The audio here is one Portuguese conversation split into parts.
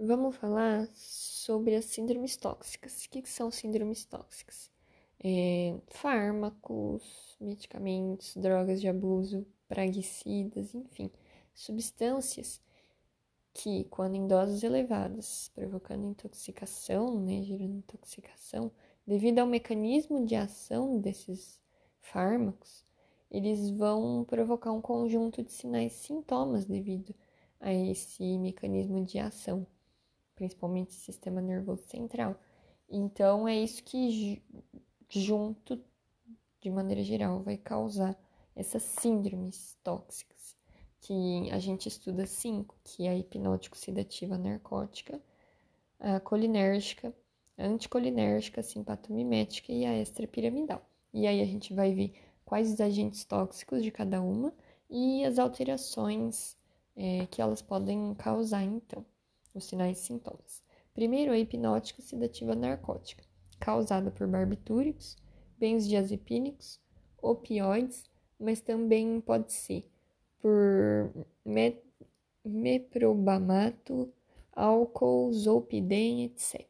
Vamos falar sobre as síndromes tóxicas. O que, são síndromes tóxicas? É, fármacos, medicamentos, drogas de abuso, praguicidas, enfim, substâncias que, quando em doses elevadas, provocando intoxicação, né, gerando intoxicação, devido ao mecanismo de ação desses fármacos, eles vão provocar um conjunto de sinais e sintomas devido a esse mecanismo de ação principalmente sistema nervoso central. Então, é isso que, junto, de maneira geral, vai causar essas síndromes tóxicas, que a gente estuda cinco, que é a hipnótico-sedativa narcótica, a colinérgica, a anticolinérgica, a simpatomimética e a extrapiramidal. E aí a gente vai ver quais os agentes tóxicos de cada uma e as alterações é, que elas podem causar, então os sinais e sintomas. Primeiro, a hipnótica sedativa narcótica, causada por barbitúricos, benzodiazepínicos, opioides, mas também pode ser por met meprobamato, álcool, zolpidem, etc.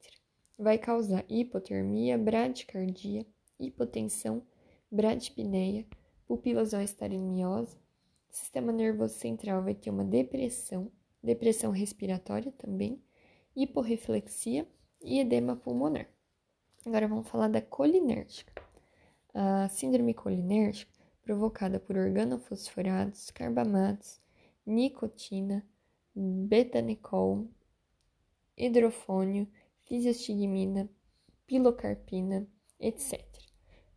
Vai causar hipotermia, bradicardia, hipotensão, bradipneia, pupilas vão estar em miose, sistema nervoso central vai ter uma depressão, depressão respiratória também, hiporreflexia e edema pulmonar. Agora vamos falar da colinérgica. A síndrome colinérgica, provocada por organofosforados, carbamatos, nicotina, betanicol, hidrofônio, fisiostigmina, pilocarpina, etc.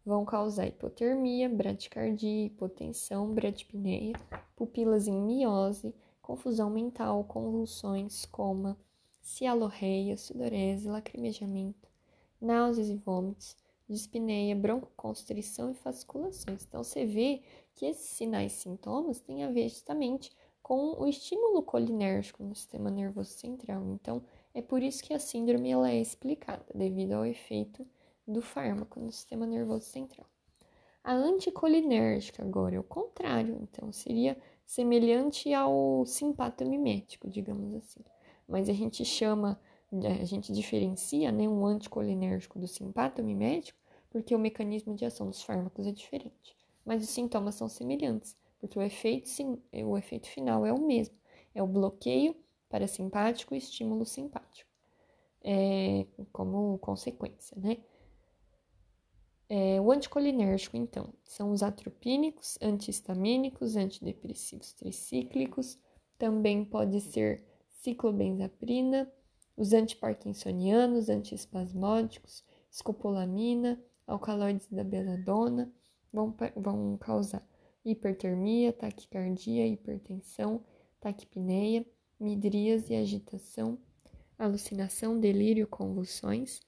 Vão causar hipotermia, bradicardia, hipotensão, bradipneia, pupilas em miose, confusão mental, convulsões, coma, cialorreia, sudorese, lacrimejamento, náuseas e vômitos, dispneia, broncoconstrição e fasciculações. Então, você vê que esses sinais e sintomas têm a ver justamente com o estímulo colinérgico no sistema nervoso central. Então, é por isso que a síndrome ela é explicada, devido ao efeito do fármaco no sistema nervoso central. A anticolinérgica, agora, é o contrário. Então, seria semelhante ao simpatomimético, digamos assim. Mas a gente chama, a gente diferencia né, um anticolinérgico do simpatomimético porque o mecanismo de ação dos fármacos é diferente. Mas os sintomas são semelhantes, porque o efeito, o efeito final é o mesmo. É o bloqueio parasimpático e estímulo simpático. É, como consequência, né? É, o anticolinérgico, então, são os atropínicos, antihistamínicos, antidepressivos tricíclicos, também pode ser ciclobenzaprina, os antiparkinsonianos, antiespasmódicos, escopolamina, alcaloides da beladona, vão, vão causar hipertermia, taquicardia, hipertensão, taquipneia, midríase, agitação, alucinação, delírio, convulsões,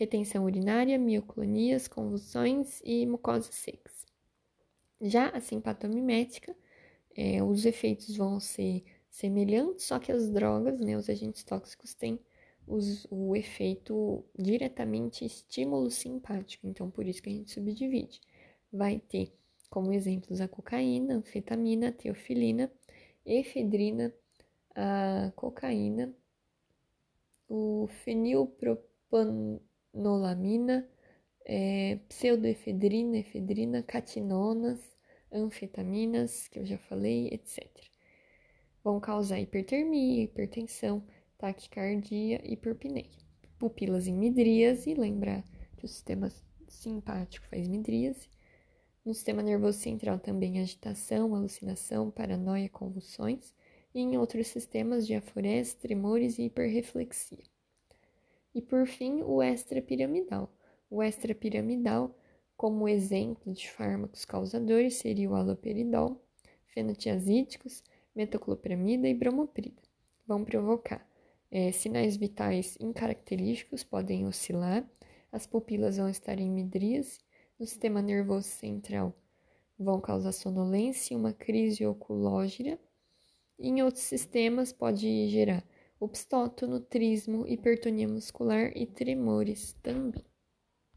retenção urinária, mioclonias, convulsões e mucosas secas. Já a simpatomimética, é, os efeitos vão ser semelhantes, só que as drogas, né, os agentes tóxicos, têm os, o efeito diretamente estímulo simpático, então por isso que a gente subdivide. Vai ter como exemplos a cocaína, anfetamina, teofilina, efedrina, a cocaína, o fenilpropan nolamina, é, pseudoefedrina, efedrina, catinonas, anfetaminas, que eu já falei, etc. Vão causar hipertermia, hipertensão, taquicardia hiperpneia. Pupilas em midríase, lembrar que o sistema simpático faz midríase. No sistema nervoso central também agitação, alucinação, paranoia, convulsões. E em outros sistemas, diaforese, tremores e hiperreflexia. E por fim, o extrapiramidal. O extrapiramidal, como exemplo de fármacos causadores, seria o haloperidol, fenotiazídicos, metoclopramida e bromoprida. Vão provocar é, sinais vitais incaracterísticos, podem oscilar, as pupilas vão estar em midríase, no sistema nervoso central vão causar sonolência uma crise oculógira, e em outros sistemas pode gerar obstótono, trismo, hipertonia muscular e tremores também.